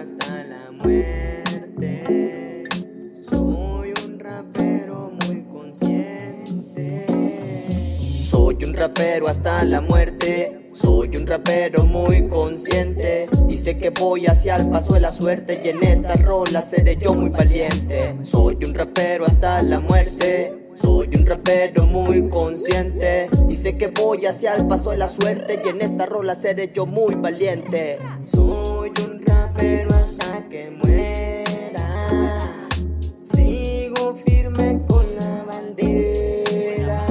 hasta la muerte. Soy un rapero muy consciente. Soy un rapero hasta la muerte. Soy un rapero muy consciente y sé que voy hacia el paso de la suerte y en esta rola seré yo muy valiente. Soy un rapero hasta la muerte. Soy un rapero muy consciente y sé que voy hacia el paso de la suerte y en esta rola seré yo muy valiente. Soy un rapero hasta que muera. Sigo firme con la bandera.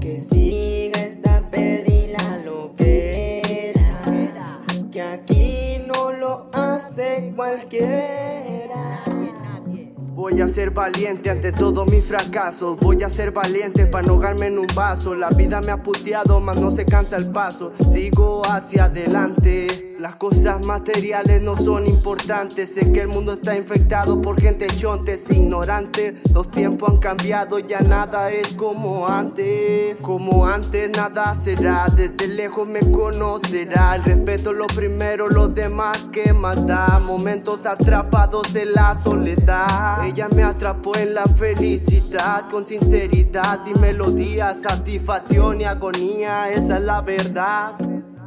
Que siga esta pedila loquera. Que aquí no lo hace cualquiera. Voy a ser valiente ante todos mis fracasos. Voy a ser valiente para no ahogarme en un vaso. La vida me ha puteado, mas no se cansa el paso. Sigo hacia adelante. Las cosas materiales no son importantes. Sé que el mundo está infectado por gente chontes, ignorante. Los tiempos han cambiado, ya nada es como antes. Como antes nada será. Desde lejos me conocerá. El respeto lo primero, los demás que da. Momentos atrapados en la soledad. Ella me atrapó en la felicidad, con sinceridad y melodía, satisfacción y agonía. Esa es la verdad.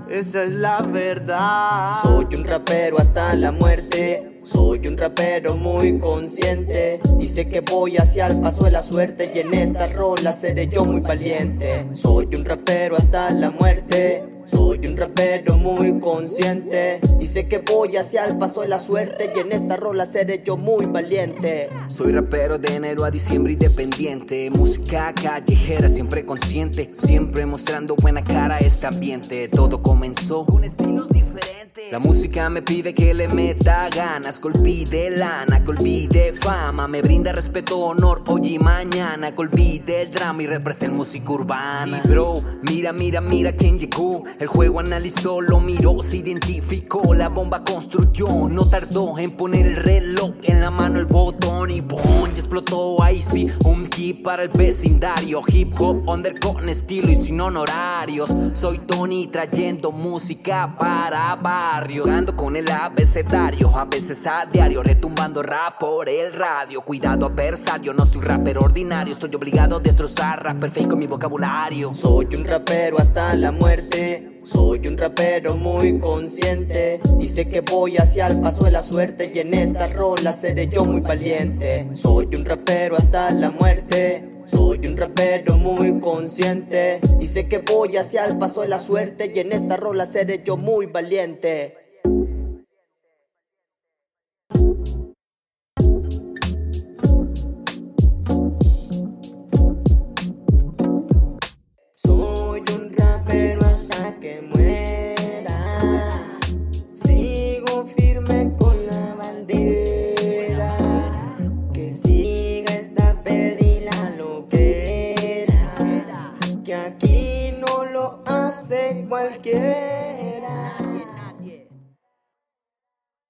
Esa es la verdad. Soy un rapero hasta la muerte. Soy un rapero muy consciente y sé que voy hacia el paso de la suerte y en esta rola seré yo muy valiente. Soy un rapero hasta la muerte. Soy un rapero muy consciente y sé que voy hacia el paso de la suerte y en esta rola seré yo muy valiente. Soy rapero de enero a diciembre independiente, música callejera siempre consciente, siempre mostrando buena cara a este ambiente. Todo comenzó con estilos diferentes. La música me pide que le meta ganas, que olvide lana, que olvide fama, me brinda respeto, honor hoy y mañana, que olvide el drama y representa música urbana. Y bro, mira, mira, mira quién llegó. El juego analizó, lo miró, se identificó, la bomba construyó, no tardó en poner el reloj en la mano el botón y boom, ya explotó ahí sí, un kit para el vecindario, hip hop under con estilo y sin honorarios. Soy Tony trayendo música para Jugando con el abecedario, a veces a diario, retumbando rap por el radio. Cuidado adversario, no soy rapper ordinario, estoy obligado a destrozar rapper fake con mi vocabulario. Soy un rapero hasta la muerte. Soy un rapero muy consciente y sé que voy hacia el paso de la suerte y en esta rola seré yo muy valiente. Soy un rapero hasta la muerte. Soy un rapero muy consciente y sé que voy hacia el paso de la suerte y en esta rola seré yo muy valiente. y no lo hace cualquiera.